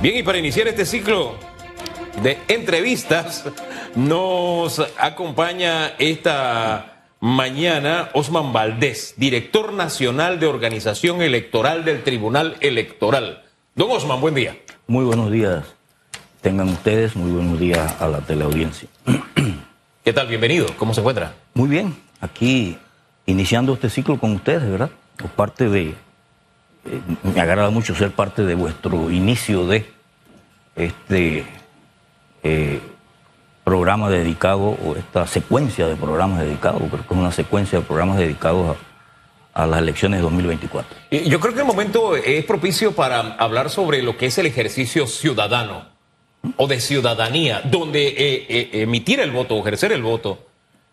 Bien, y para iniciar este ciclo de entrevistas, nos acompaña esta mañana Osman Valdés, director nacional de organización electoral del Tribunal Electoral. Don Osman, buen día. Muy buenos días. Tengan ustedes muy buenos días a la teleaudiencia. ¿Qué tal? Bienvenido. ¿Cómo se encuentra? Muy bien. Aquí iniciando este ciclo con ustedes, ¿verdad? Por parte de eh, me agrada mucho ser parte de vuestro inicio de este eh, programa dedicado, o esta secuencia de programas dedicados, creo que es una secuencia de programas dedicados a, las elecciones de 2024. Yo creo que el momento es propicio para hablar sobre lo que es el ejercicio ciudadano o de ciudadanía, donde eh, emitir el voto o ejercer el voto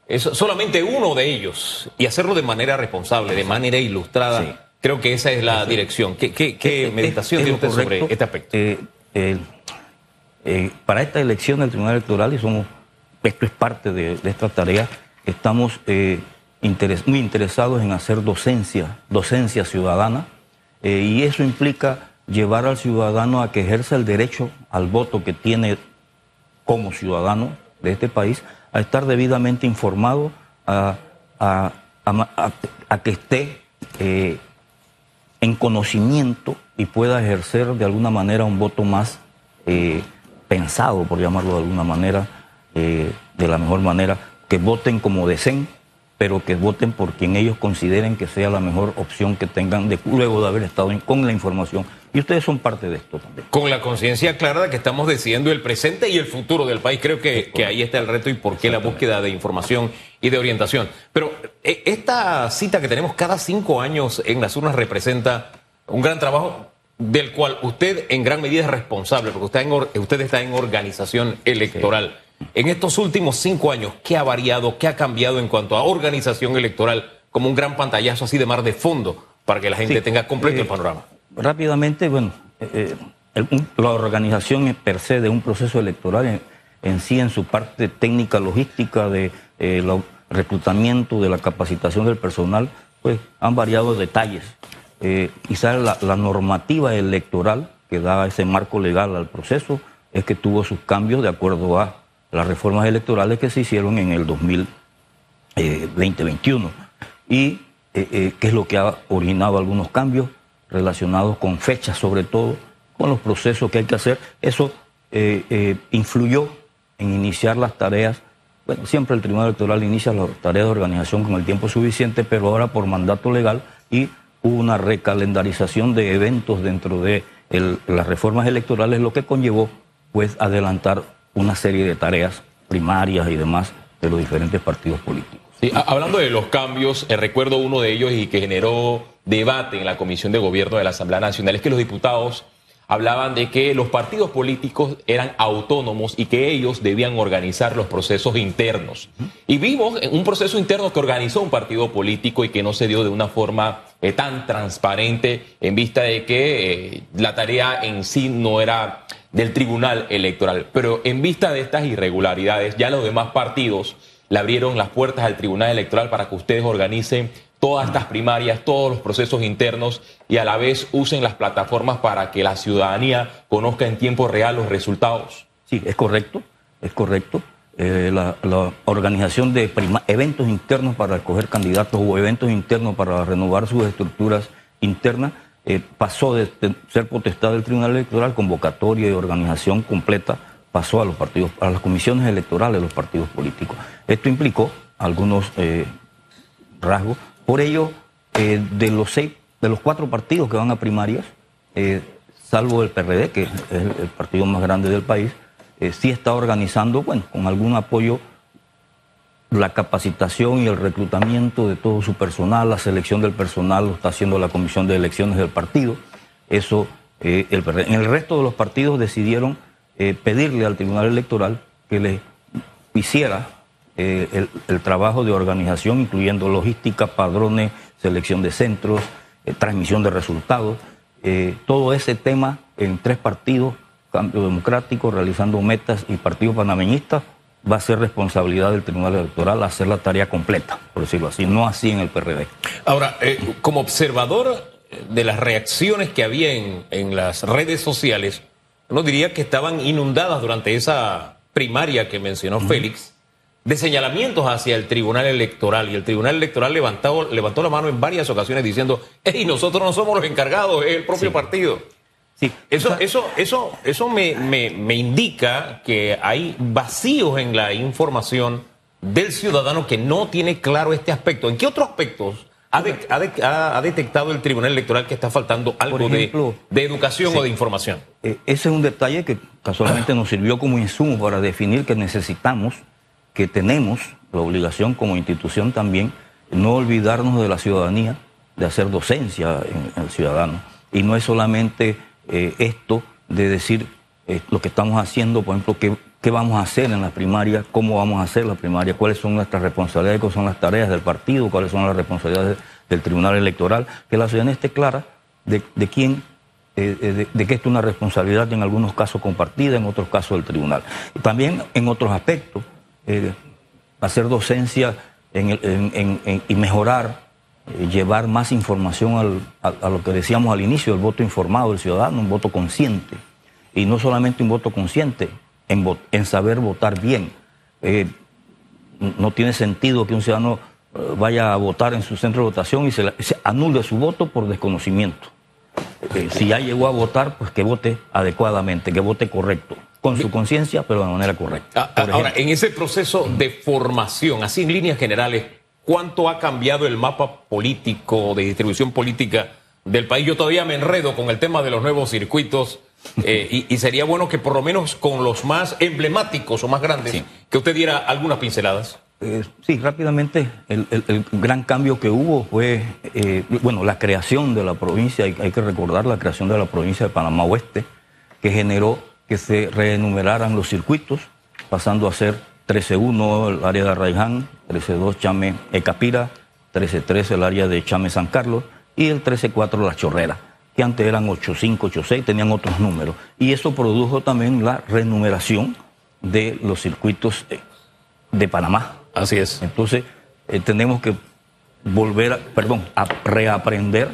es solamente uno de ellos y hacerlo de manera responsable, de manera ilustrada. Creo que esa es la dirección. ¿Qué, qué, qué meditación tiene usted sobre este aspecto? Eh, eh, para esta elección del Tribunal Electoral, y somos, esto es parte de, esta tarea, estamos eh, muy interesados en hacer docencia, docencia ciudadana, y eso implica llevar al ciudadano a que ejerza el derecho al voto que tiene como ciudadano de este país, a estar debidamente informado, a, que esté en conocimiento y pueda ejercer de alguna manera un voto más eh, pensado, por llamarlo de alguna manera, eh, de la mejor manera, que voten como deseen, pero que voten por quien ellos consideren que sea la mejor opción que tengan de, luego de haber estado con la información. Y ustedes son parte de esto también. Con la conciencia clara de que estamos decidiendo el presente y el futuro del país. Creo que, que ahí está el reto y por qué la búsqueda de información y de orientación. Pero eh, esta cita que tenemos cada cinco años en las urnas representa un gran trabajo del cual usted en gran medida es responsable, porque usted, en, usted está en organización electoral. En estos últimos cinco años, ¿qué ha variado, qué ha cambiado en cuanto a organización electoral como un gran pantallazo así de mar de fondo para que la gente tenga completo el eh, panorama? Rápidamente, bueno, eh, la organización per se de un proceso electoral en, sí, en su parte técnica, logística, de eh, reclutamiento, de la capacitación del personal, pues han variado detalles. Eh, quizás la, normativa electoral que da ese marco legal al proceso es que tuvo sus cambios de acuerdo a las reformas electorales que se hicieron en el 2021 y eh, eh, que es lo que ha originado algunos cambios relacionados con fechas, sobre todo con los procesos que hay que hacer. Eso influyó en iniciar las tareas. Bueno, siempre el Tribunal Electoral inicia las tareas de organización con el tiempo suficiente, pero ahora por mandato legal y una recalendarización de eventos dentro de las reformas electorales, lo que conllevó pues adelantar una serie de tareas primarias y demás de los diferentes partidos políticos. hablando de los cambios, eh, recuerdo uno de ellos y que generó debate en la Comisión de Gobierno de la Asamblea Nacional, es que los diputados hablaban de que los partidos políticos eran autónomos y que ellos debían organizar los procesos internos. Y vimos un proceso interno que organizó un partido político y que no se dio de una forma eh, tan transparente en vista de que eh, la tarea en sí no era del Tribunal Electoral. Pero en vista de estas irregularidades, ya los demás partidos le abrieron las puertas al Tribunal Electoral para que ustedes organicen todas estas primarias, todos los procesos internos y a la vez usen las plataformas para que la ciudadanía conozca en tiempo real los resultados. Sí, es correcto, es correcto. Eh, la, organización de eventos internos para escoger candidatos o eventos internos para renovar sus estructuras internas eh, pasó de ser potestad del Tribunal Electoral, convocatoria y organización completa, pasó a los partidos, a las comisiones electorales de los partidos políticos. Esto implicó algunos eh, rasgos por ello, eh, de los seis, de los cuatro partidos que van a primarias, eh, salvo el PRD, que es el, partido más grande del país, eh, sí está organizando, bueno, con algún apoyo, la capacitación y el reclutamiento de todo su personal, la selección del personal lo está haciendo la Comisión de Elecciones del partido. Eso, el PRD. En el resto de los partidos decidieron pedirle al Tribunal Electoral que le hiciera eh, el, trabajo de organización, incluyendo logística, padrones, selección de centros, eh, transmisión de resultados, eh, todo ese tema en tres partidos, Cambio Democrático, realizando metas y Partido Panameñista, va a ser responsabilidad del Tribunal Electoral hacer la tarea completa, por decirlo así, no así en el PRD. Ahora, como observador de las reacciones que había en, en las redes sociales, uno diría que estaban inundadas durante esa primaria que mencionó Félix de señalamientos hacia el Tribunal Electoral. Y el Tribunal Electoral levantó, levantó la mano en varias ocasiones diciendo, hey, nosotros no somos los encargados, es el propio partido. Sí. Eso, eso, eso, eso me, me, indica que hay vacíos en la información del ciudadano que no tiene claro este aspecto. ¿En qué otros aspectos ha, ha, detectado el Tribunal Electoral que está faltando algo de, de, educación o de información? Eh, ese es un detalle que casualmente nos sirvió como insumo para definir que necesitamos que tenemos la obligación como institución también no olvidarnos de la ciudadanía, de hacer docencia en, el ciudadano. Y no es solamente eh, esto de decir eh, lo que estamos haciendo, por ejemplo, qué, qué vamos a hacer en la primaria, cómo vamos a hacer la primaria, cuáles son nuestras responsabilidades, cuáles son las tareas del partido, cuáles son las responsabilidades del Tribunal Electoral, que la ciudadanía esté clara de, de quién eh, de, que esto es una responsabilidad en algunos casos compartida, en otros casos del tribunal. También en otros aspectos, eh, hacer docencia y mejorar, eh, llevar más información a, lo que decíamos al inicio, el voto informado del ciudadano, un voto consciente. Y no solamente un voto consciente, en, saber votar bien. Eh, no tiene sentido que un ciudadano vaya a votar en su centro de votación y se, se anule su voto por desconocimiento. si ya llegó a votar, pues que vote adecuadamente, que vote correcto con su conciencia, pero de manera correcta. Ah, ahora, en ese proceso de formación, así en líneas generales, ¿cuánto ha cambiado el mapa político, de distribución política del país? Yo todavía me enredo con el tema de los nuevos circuitos eh, y, sería bueno que por lo menos con los más emblemáticos o más grandes, que usted diera algunas pinceladas. Eh, sí, rápidamente, el, gran cambio que hubo fue, eh, bueno, la creación de la provincia, hay, hay que recordar la creación de la provincia de Panamá Oeste, que generó que se reenumeraran los circuitos, pasando a ser 13-1 el área de Arraiján, 13-2 Chame Ecapira, 13-3 el área de Chame San Carlos y el 13-4 La Chorrera, que antes eran 8-5, 8-6, tenían otros números. Y eso produjo también la renumeración de los circuitos eh, de Panamá. Así es. Entonces, eh, tenemos que volver, a, perdón, a reaprender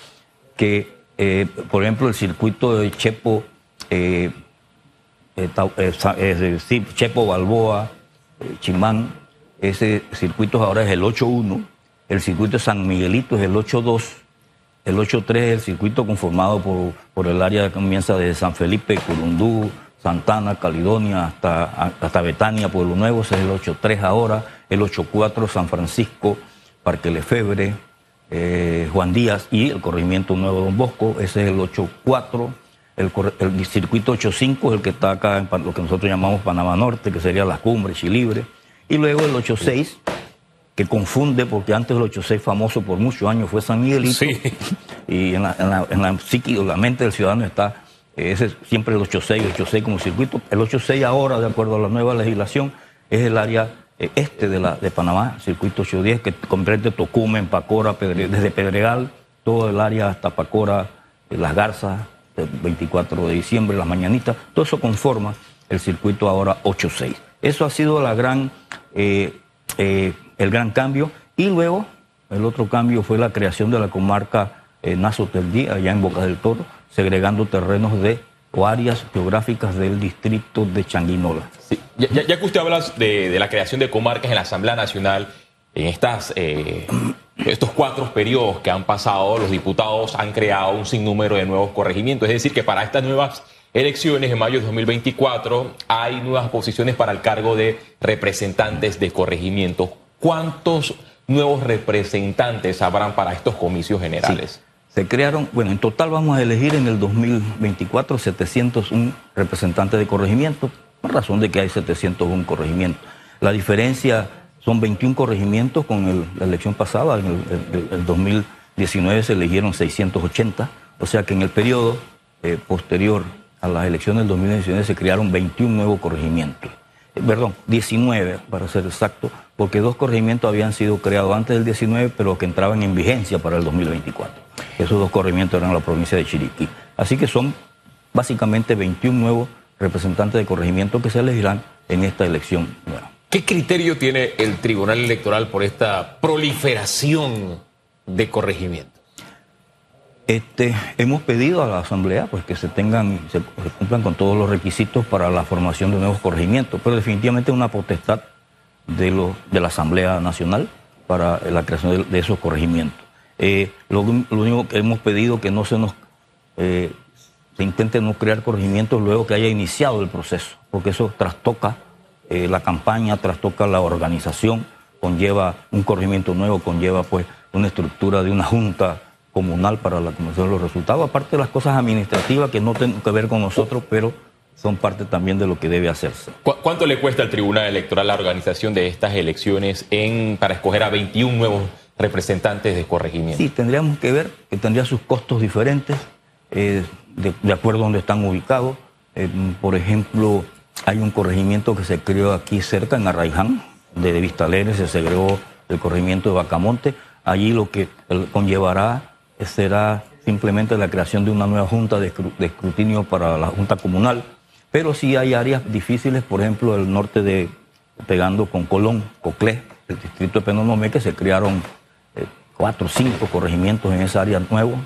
que, eh, por ejemplo, el circuito de Chepo eh Chepo Balboa, eh, Chimán, ese circuito ahora es el 8-1, el circuito de San Miguelito es el 8-2, el 8-3 es el circuito conformado por, por el área que comienza desde San Felipe, Curundú, Santana, Caledonia, hasta, hasta Betania, Pueblo Nuevo, ese es el 8-3 ahora, el 8-4 San Francisco, Parque Lefebre, Juan Díaz y el corregimiento Nuevo Don Bosco, ese es el 8-4 el, circuito 85 es el que está acá en lo que nosotros llamamos Panamá Norte, que sería las cumbres, Chilibre. Y luego el 86, que confunde, porque antes el 86 famoso por muchos años fue San Miguelito. Y en la, en la, en la psique, la mente del ciudadano está ese siempre el 86, el 86 como circuito. El 86 ahora, de acuerdo a la nueva legislación, es el área eh, este de, la, de Panamá, circuito 810, que comprende Tocumen, Pacora, desde Pedregal, todo el área hasta Pacora, eh, Las Garzas, 24 de diciembre, las mañanitas, todo eso conforma el circuito ahora 8-6. Eso ha sido la gran, eh, eh, el gran cambio. Y luego, el otro cambio fue la creación de la comarca eh, Nazo allá en Boca del Toro, segregando terrenos de o áreas geográficas del distrito de Changuinola. Ya, que usted habla de, de, la creación de comarcas en la Asamblea Nacional, en estas eh, estos cuatro periodos que han pasado, los diputados han creado un sinnúmero de nuevos corregimientos. Es decir, que para estas nuevas elecciones en mayo de 2024 hay nuevas posiciones para el cargo de representantes de corregimiento. ¿Cuántos nuevos representantes habrán para estos comicios generales? Se crearon, bueno, en total vamos a elegir en el 2024 701 representantes de corregimiento, por razón de que hay 701 corregimientos. La diferencia son 21 corregimientos con la elección pasada, en el, 2019 se eligieron 680, o sea que en el periodo eh, posterior a las elecciones del 2019 se crearon 21 nuevos corregimientos. Eh, perdón, 19 para ser exacto, porque dos corregimientos habían sido creados antes del 19, pero que entraban en vigencia para el 2024. Esos dos corregimientos eran la provincia de Chiriquí. Así que son básicamente 21 nuevos representantes de corregimiento que se elegirán en esta elección nueva. ¿Qué criterio tiene el Tribunal Electoral por esta proliferación de corregimientos? Este, hemos pedido a la Asamblea pues, que se tengan, se, cumplan con todos los requisitos para la formación de nuevos corregimientos, pero definitivamente es una potestad de, lo, de la Asamblea Nacional para la creación de, esos corregimientos. Eh, lo, único que hemos pedido que no se nos eh, se intente no crear corregimientos luego que haya iniciado el proceso, porque eso trastoca eh, la campaña, trastoca la organización, conlleva un corregimiento nuevo, conlleva pues una estructura de una junta comunal para la comunicación de los resultados, aparte de las cosas administrativas que no tienen que ver con nosotros, pero son parte también de lo que debe hacerse. ¿Cuánto le cuesta al Tribunal Electoral la organización de estas elecciones en, para escoger a 21 nuevos representantes de corregimiento? Sí, tendríamos que ver que tendría sus costos diferentes eh, de, de, acuerdo a donde están ubicados. Eh, por ejemplo, hay un corregimiento que se creó aquí cerca, en Arraiján, de Vista Alegre, se segregó el corregimiento de Bacamonte. Allí lo que conllevará será simplemente la creación de una nueva junta de escrutinio para la junta comunal pero sí hay áreas difíciles, por ejemplo, el norte de, pegando con Colón, Coclé, el distrito de Penonomé, que se crearon eh, cuatro o cinco corregimientos en esa área nueva.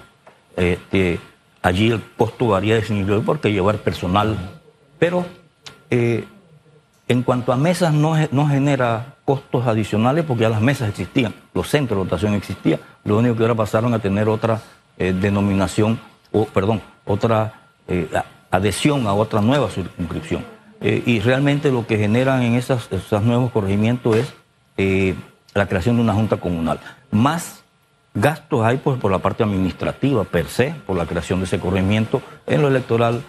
Este, allí el costo varía de porque llevar personal, pero eh, en cuanto a mesas no, genera costos adicionales porque ya las mesas existían, los centros de votación existían, lo único que ahora pasaron a tener otra eh, denominación, perdón, otra eh, adhesión a otra nueva circunscripción. Y realmente lo que generan en esas, esos nuevos corregimientos es la creación de una junta comunal. Más gastos hay por la parte administrativa per se, por la creación de ese corregimiento. En lo electoral,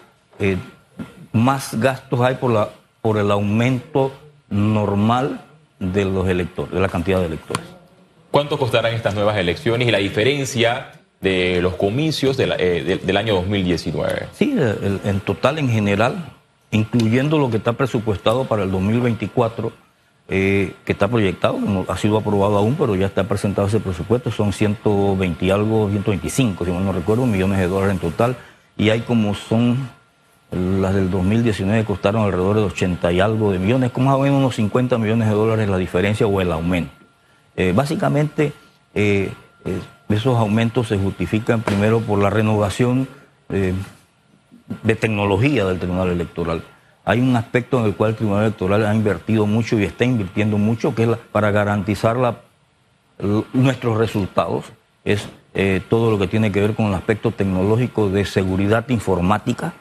más gastos hay por, la, por el aumento normal de los electores, de la cantidad de electores. ¿Cuánto costarán estas nuevas elecciones y la diferencia de los comicios de la, eh, de, del año 2019. Sí, el, en total, en general, incluyendo lo que está presupuestado para el 2024, eh, que está proyectado, no ha sido aprobado aún, pero ya está presentado ese presupuesto, son 120 y algo, 125, si mal no recuerdo, millones de dólares en total, y hay como son las del 2019 costaron alrededor de 80 y algo de millones, como más o menos unos 50 millones de dólares la diferencia o el aumento. Eh, básicamente, eh, eh, esos aumentos se justifican primero por la renovación de tecnología del Tribunal Electoral. Hay un aspecto en el cual el Tribunal Electoral ha invertido mucho y está invirtiendo mucho, que es para garantizar nuestros resultados, es todo lo que tiene que ver con el aspecto tecnológico de seguridad informática.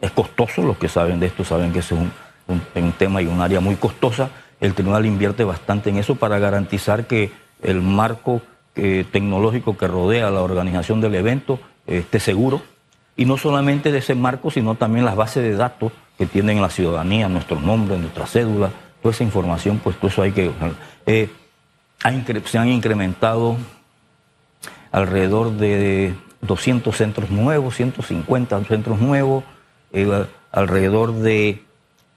Es costoso, los que saben de esto saben que es un, un, un tema y un área muy costosa. El Tribunal invierte bastante en eso para garantizar que el marco eh, tecnológico que rodea la organización del evento eh, esté seguro. Y no solamente de ese marco, sino también las bases de datos que tienen la ciudadanía, nuestros nombres, nuestras cédulas, toda esa información, pues todo eso hay que... Eh, se han incrementado alrededor de 200 centros nuevos, 150 centros nuevos, eh, alrededor de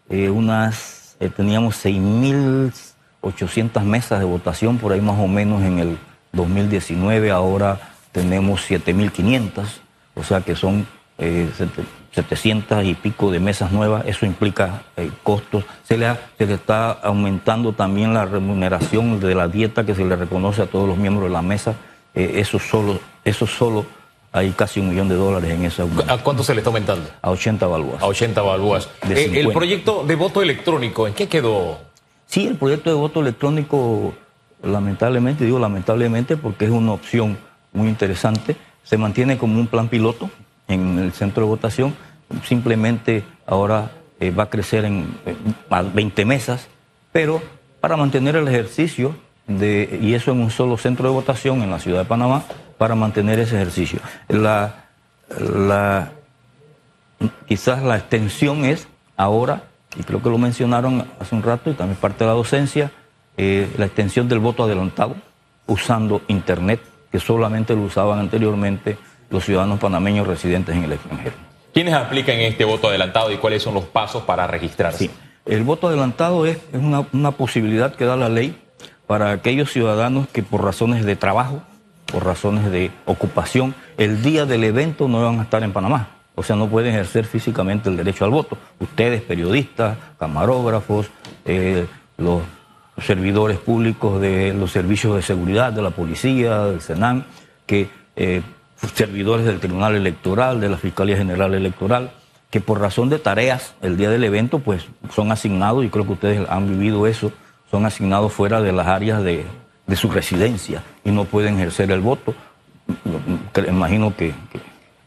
eh, unas, eh, teníamos 6.800 mesas de votación por ahí más o menos en el 2019, ahora tenemos 7.500, o sea que son eh, 700 y pico de mesas nuevas, eso implica eh, costos. Se le, se le está aumentando también la remuneración de la dieta que se le reconoce a todos los miembros de la mesa, eh, eso solo, eso solo hay casi un millón de dólares en esa. ¿A cuánto se le está aumentando? A 80 balúas. A 80 balúas. Eh, el proyecto de voto electrónico, ¿en qué quedó? Sí, el proyecto de voto electrónico lamentablemente, digo lamentablemente porque es una opción muy interesante, se mantiene como un plan piloto en el centro de votación, simplemente ahora eh, va a crecer en, en a 20 mesas, pero para mantener el ejercicio de, y eso en un solo centro de votación en la ciudad de Panamá, para mantener ese ejercicio. La, la, quizás la extensión es ahora, y creo que lo mencionaron hace un rato y también parte de la docencia, eh, la extensión del voto adelantado usando Internet, que solamente lo usaban anteriormente los ciudadanos panameños residentes en el extranjero. ¿Quiénes aplican este voto adelantado y cuáles son los pasos para registrarse? Sí. El voto adelantado es, una, una, posibilidad que da la ley para aquellos ciudadanos que por razones de trabajo, por razones de ocupación, el día del evento no van a estar en Panamá. O sea, no pueden ejercer físicamente el derecho al voto. Ustedes, periodistas, camarógrafos, eh, los servidores públicos de los servicios de seguridad, de la policía, del SENAM, que eh, servidores del Tribunal Electoral, de la Fiscalía General Electoral, que por razón de tareas el día del evento pues son asignados, y creo que ustedes han vivido eso, son asignados fuera de las áreas de, su residencia y no pueden ejercer el voto. Imagino que,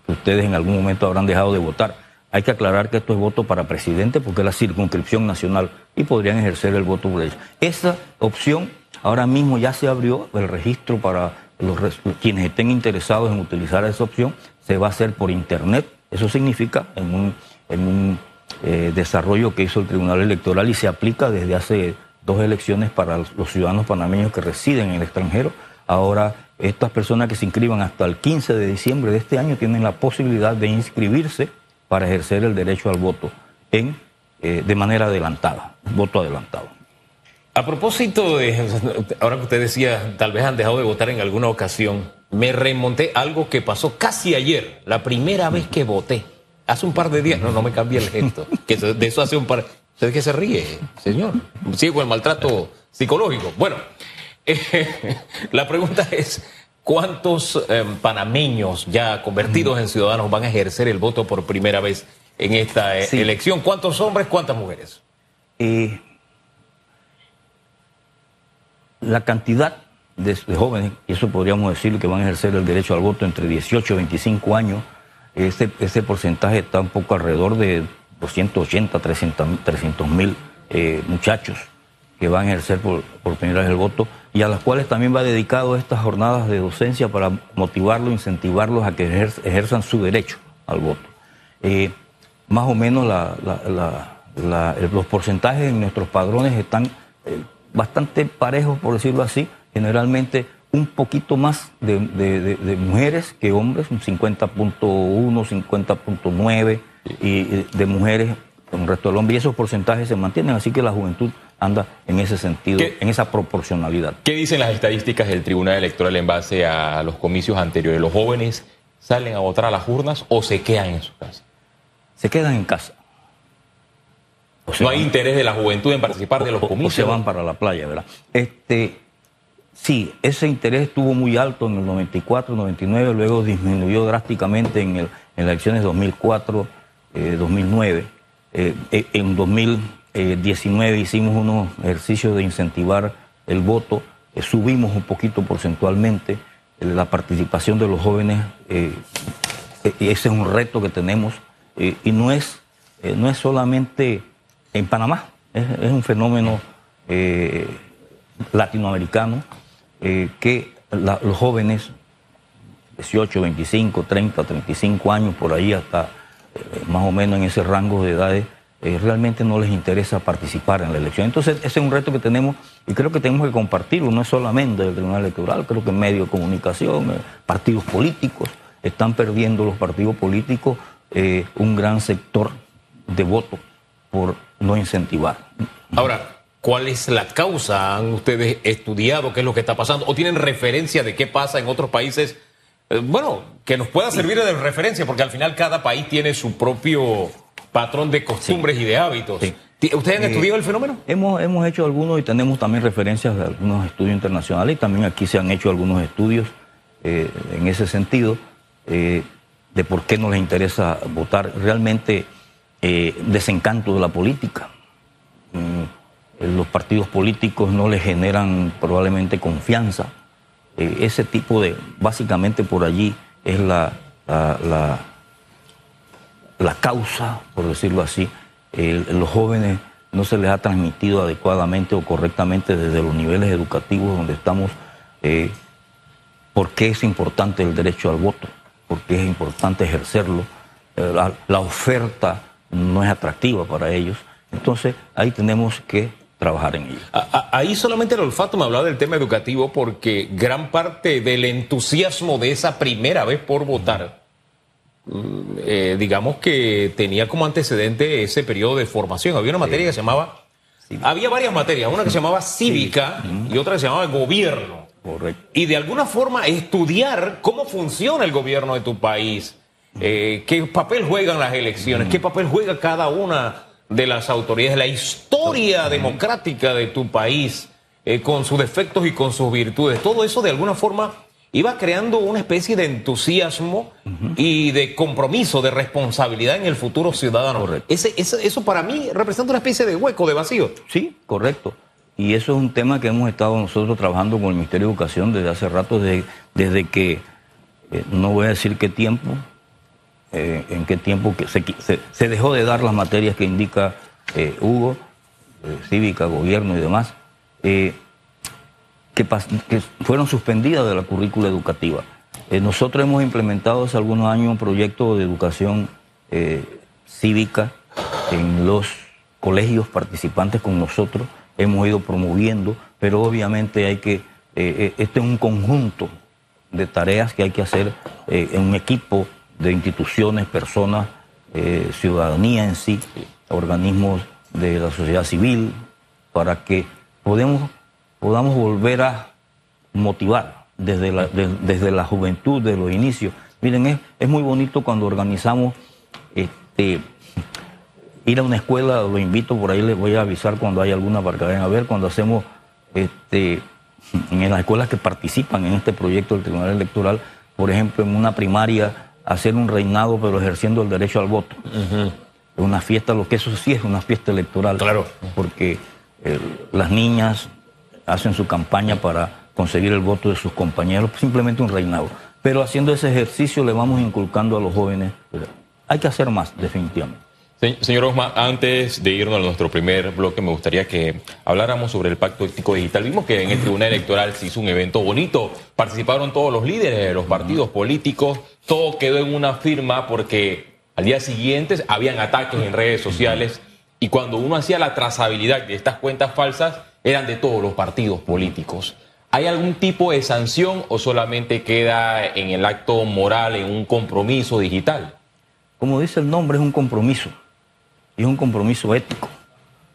ustedes en algún momento habrán dejado de votar. Hay que aclarar que esto es voto para presidente porque es la circunscripción nacional y podrían ejercer el voto por ellos. Esa opción ahora mismo ya se abrió el registro para los, quienes estén interesados en utilizar esa opción. Se va a hacer por internet. Eso significa en un, en un eh, desarrollo que hizo el Tribunal Electoral y se aplica desde hace dos elecciones para los ciudadanos panameños que residen en el extranjero. Ahora, estas personas que se inscriban hasta el 15 de diciembre de este año tienen la posibilidad de inscribirse para ejercer el derecho al voto en, eh, de manera adelantada, voto adelantado. A propósito de, ahora que usted decía, tal vez han dejado de votar en alguna ocasión, me remonté algo que pasó casi ayer, la primera vez que voté, hace un par de días, no, no me cambié el gesto, que de eso hace un par, ¿Usted qué se ríe, señor? Sigue con el maltrato psicológico. Bueno, eh, la pregunta es, ¿cuántos em, panameños ya convertidos en ciudadanos van a ejercer el voto por primera vez en esta eh, elección? ¿Cuántos hombres, cuántas mujeres? Eh, la cantidad de, jóvenes, y eso podríamos decir que van a ejercer el derecho al voto entre 18 y 25 años, ese, ese porcentaje está un poco alrededor de 280, 300 mil eh, muchachos que van a ejercer por, primera vez el voto y a las cuales también va dedicado estas jornadas de docencia para motivarlos, incentivarlos a que ejerzan su derecho al voto. Eh, más o menos los porcentajes en nuestros padrones están eh, bastante parejos, por decirlo así, generalmente un poquito más de, de mujeres que hombres, un 50.1, 50.9 y de mujeres con el resto del hombre y esos porcentajes se mantienen, así que la juventud anda en ese sentido, en esa proporcionalidad. ¿Qué dicen las estadísticas del Tribunal Electoral en base a los comicios anteriores? ¿Los jóvenes salen a votar a las urnas o se quedan en su casa? Se quedan en casa. no hay interés de la juventud en participar de los comicios. O se van para la playa, ¿verdad? Este, sí, ese interés estuvo muy alto en el 94, 99, luego disminuyó drásticamente en, el, en las elecciones 2004 2009. Eh, eh, en 2019 hicimos unos ejercicios de incentivar el voto, eh, subimos un poquito porcentualmente la participación de los jóvenes. ese es un reto que tenemos y no es, no es solamente en Panamá, es, un fenómeno latinoamericano que los jóvenes 18, 25, 30, 35 años, por ahí hasta más o menos en ese rango de edades, eh, realmente no les interesa participar en la elección. Entonces, ese es un reto que tenemos y creo que tenemos que compartirlo, no es solamente el Tribunal Electoral, creo que medios de comunicación, eh, partidos políticos, están perdiendo los partidos políticos eh, un gran sector de voto por no incentivar. Ahora, ¿cuál es la causa? ¿Han ustedes estudiado qué es lo que está pasando? ¿O tienen referencia de qué pasa en otros países? Eh, bueno, que nos pueda servir de referencia, porque al final cada país tiene su propio patrón de costumbres y de hábitos. ¿Ustedes han eh, estudiado el fenómeno? Hemos, hemos hecho algunos y tenemos también referencias de algunos estudios internacionales y también aquí se han hecho algunos estudios eh, en ese sentido de por qué no les interesa votar. Realmente desencanto de la política. Mm, los partidos políticos no les generan probablemente confianza eh, ese tipo de, básicamente por allí es la, la, la, causa, por decirlo así. los jóvenes no se les ha transmitido adecuadamente o correctamente desde los niveles educativos donde estamos eh, por qué es importante el derecho al voto, por qué es importante ejercerlo. Eh, la, la oferta no es atractiva para ellos. Entonces ahí tenemos que trabajar en ello. Ahí solamente el olfato me hablaba del tema educativo porque gran parte del entusiasmo de esa primera vez por votar, mm, eh, digamos que tenía como antecedente ese periodo de formación. Había una materia que se llamaba, había varias materias, una que se llamaba cívica y otra que se llamaba gobierno. Correcto. Y de alguna forma estudiar cómo funciona el gobierno de tu país, eh, qué papel juegan las elecciones, qué papel juega cada una de las autoridades, la historia democrática de tu país, eh, con sus defectos y con sus virtudes. Todo eso de alguna forma iba creando una especie de entusiasmo y de compromiso, de responsabilidad en el futuro ciudadano. Correcto. Ese, ese- eso para mí representa una especie de hueco, de vacío. Sí, correcto. Y eso es un tema que hemos estado nosotros trabajando con el Ministerio de Educación desde hace rato, desde, desde que, eh, no voy a decir qué tiempo, eh, en qué tiempo que se, dejó de dar las materias que indica eh, Hugo, eh, cívica, gobierno y demás, que, fueron suspendidas de la currícula educativa. Nosotros hemos implementado hace algunos años un proyecto de educación cívica en los colegios participantes con nosotros, hemos ido promoviendo, pero obviamente hay que, este es un conjunto de tareas que hay que hacer en un equipo de instituciones, personas, eh, ciudadanía en sí, organismos de la sociedad civil, para que podemos, podamos volver a motivar desde la, de- desde la juventud, de los inicios. Miren, es, es muy bonito cuando organizamos este, ir a una escuela, lo invito, por ahí les voy a avisar cuando hay alguna para a ver, cuando hacemos este, en las escuelas que participan en este proyecto del Tribunal Electoral, por ejemplo, en una primaria, hacer un reinado, pero ejerciendo el derecho al voto. Una fiesta, lo que eso sí es una fiesta electoral. Claro. Porque eh, las niñas hacen su campaña para conseguir el voto de sus compañeros, simplemente un reinado. Pero haciendo ese ejercicio le vamos inculcando a los jóvenes. Hay que hacer más, definitivamente. Se- Señor Osma, antes de irnos a nuestro primer bloque, me gustaría que habláramos sobre el pacto ético digital. Vimos que en el Tribunal Electoral se hizo un evento bonito, participaron todos los líderes de los partidos políticos, todo quedó en una firma porque al día siguiente habían ataques en redes sociales y cuando uno hacía la trazabilidad de estas cuentas falsas, eran de todos los partidos políticos. ¿Hay algún tipo de sanción o solamente queda en el acto moral, en un compromiso digital? Como dice el nombre, es un compromiso. Y es un compromiso ético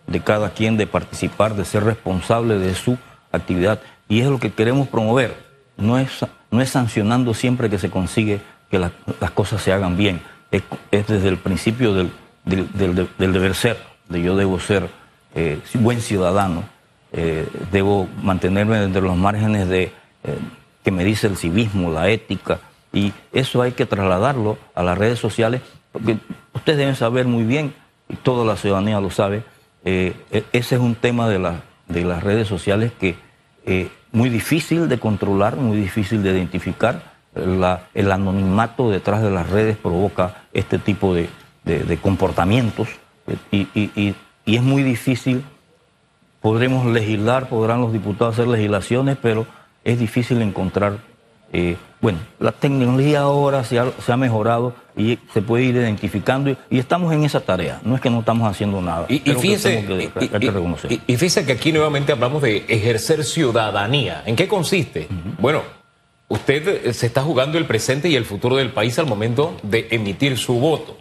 de cada quien de participar, de ser responsable de su actividad. Y es lo que queremos promover. No es, no es sancionando siempre que se consigue que la- las cosas se hagan bien. Es, es desde el principio del- del deber ser, de yo debo ser eh, buen ciudadano, eh, debo mantenerme dentro de los márgenes de, eh, que me dice el civismo, la ética, y eso hay que trasladarlo a las redes sociales, porque ustedes deben saber muy bien, y toda la ciudadanía lo sabe, eh, e- ese es un tema de, la- de las redes sociales que eh, muy difícil de controlar, muy difícil de identificar. El anonimato detrás de las redes provoca este tipo de, de- de comportamientos eh, y, y- y- y es muy difícil podremos legislar, podrán los diputados hacer legislaciones, pero es difícil encontrar, eh, bueno, la tecnología ahora se ha, se ha mejorado y se puede ir identificando y, y estamos en esa tarea, no es que no estamos haciendo nada. Y, y Creo que que- y- que y- reconocer. y- y fíjese que aquí nuevamente hablamos de ejercer ciudadanía. ¿En qué consiste? Bueno, usted eh, se está jugando el presente y el futuro del país al momento de emitir su voto.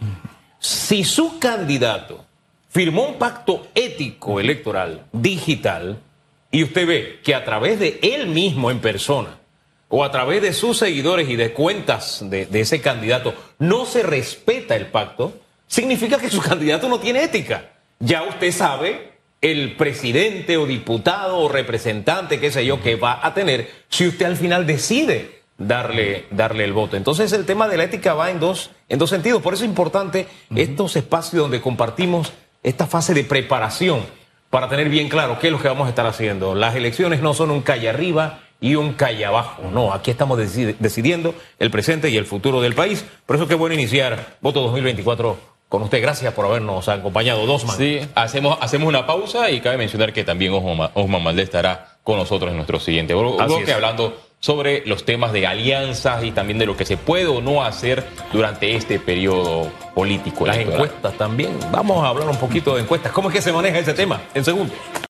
Si su candidato firmó un pacto ético electoral digital y usted ve que a través de él mismo en persona o a través de sus seguidores y de cuentas de, de ese candidato no se respeta el pacto, significa que su candidato no tiene ética. Ya usted sabe el presidente o diputado o representante, qué sé yo, que va a tener si usted al final decide darle, darle el voto. Entonces el tema de la ética va en dos, en dos sentidos. Por eso es importante estos espacios donde compartimos esta fase de preparación para tener bien claro qué es lo que vamos a estar haciendo. Las elecciones no son un calle arriba y un calle abajo. No, aquí estamos decidi- decidiendo el presente y el futuro del país. Por eso qué bueno iniciar voto 2024 con usted. Gracias por habernos acompañado, Dosman. Sí, hacemos, hacemos una pausa y cabe mencionar que también Osman, Osman estará con nosotros en nuestro siguiente bloque es. hablando sobre los temas de alianzas y también de lo que se puede o no hacer durante este periodo político. Las electoral. encuestas también. Vamos a hablar un poquito de encuestas. ¿Cómo es que se maneja ese tema? En segundos.